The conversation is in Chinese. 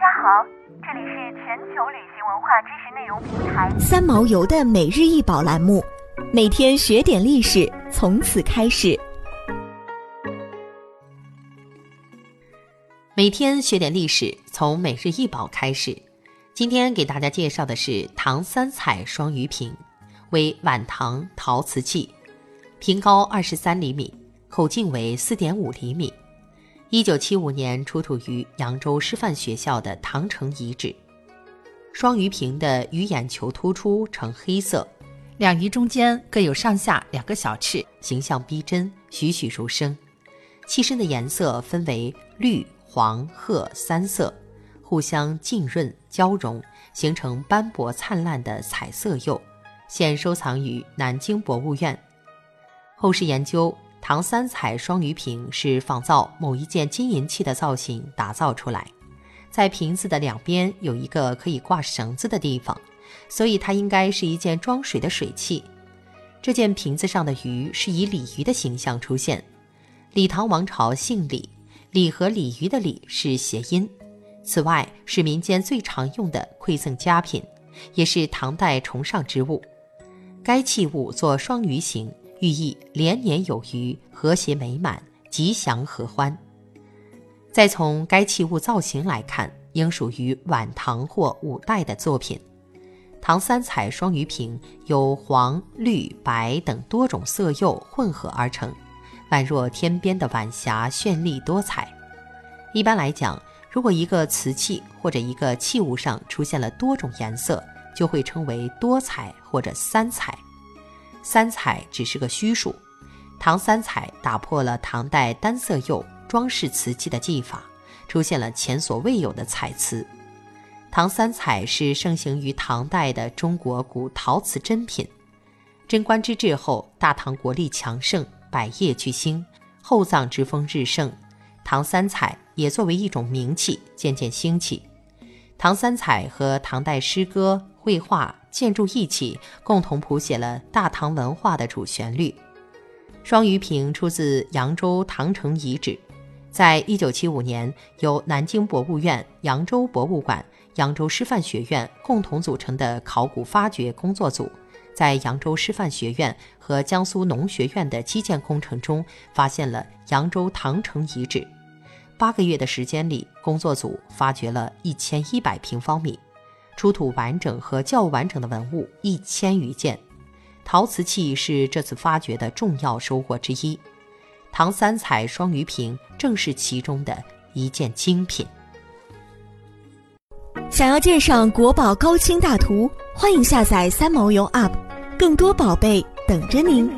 家好，这里是全球旅行文化知识内容平台三毛游的每日一宝栏目，每天学点历史，从此开始。每天学点历史，从每日一宝开始。今天给大家介绍的是唐三彩双鱼瓶，为晚唐陶瓷器，瓶高二十三厘米，口径为四点五厘米。一九七五年出土于扬州师范学校的唐城遗址。双鱼瓶的鱼眼球突出，呈黑色，两鱼中间各有上下两个小翅，形象逼真，栩栩如生。器身的颜色分为绿、黄、褐三色，互相浸润交融，形成斑驳灿烂的彩色釉，现收藏于南京博物院。后世研究。唐三彩双鱼瓶是仿造某一件金银器的造型打造出来，在瓶子的两边有一个可以挂绳子的地方，所以它应该是一件装水的水器。这件瓶子上的鱼是以鲤鱼的形象出现。李唐王朝姓李，李和鲤鱼的鲤是谐音。此外，是民间最常用的馈赠佳品，也是唐代崇尚之物。该器物做双鱼形。寓意连年有余，和谐美满，吉祥合欢。再从该器物造型来看，应属于晚唐或五代的作品。唐三彩双鱼瓶由黄、绿、白等多种色釉混合而成，宛若天边的晚霞，绚丽多彩。一般来讲，如果一个瓷器或者一个器物上出现了多种颜色，就会称为多彩或者三彩。三彩只是个虚数，唐三彩打破了唐代单色釉装饰瓷器的技法，出现了前所未有的彩瓷。唐三彩是盛行于唐代的中国古陶瓷珍品。贞观之治后，大唐国力强盛，百业俱兴，厚葬之风日盛，唐三彩也作为一种名器渐渐兴起。唐三彩和唐代诗歌、绘画。建筑一起，共同谱写了大唐文化的主旋律。双鱼瓶出自扬州唐城遗址，在一九七五年，由南京博物院、扬州博物馆、扬州师范学院共同组成的考古发掘工作组，在扬州师范学院和江苏农学院的基建工程中，发现了扬州唐城遗址。八个月的时间里，工作组发掘了一千一百平方米。出土完整和较完整的文物一千余件，陶瓷器是这次发掘的重要收获之一。唐三彩双鱼瓶正是其中的一件精品。想要鉴赏国宝高清大图，欢迎下载三毛游 App，更多宝贝等着您。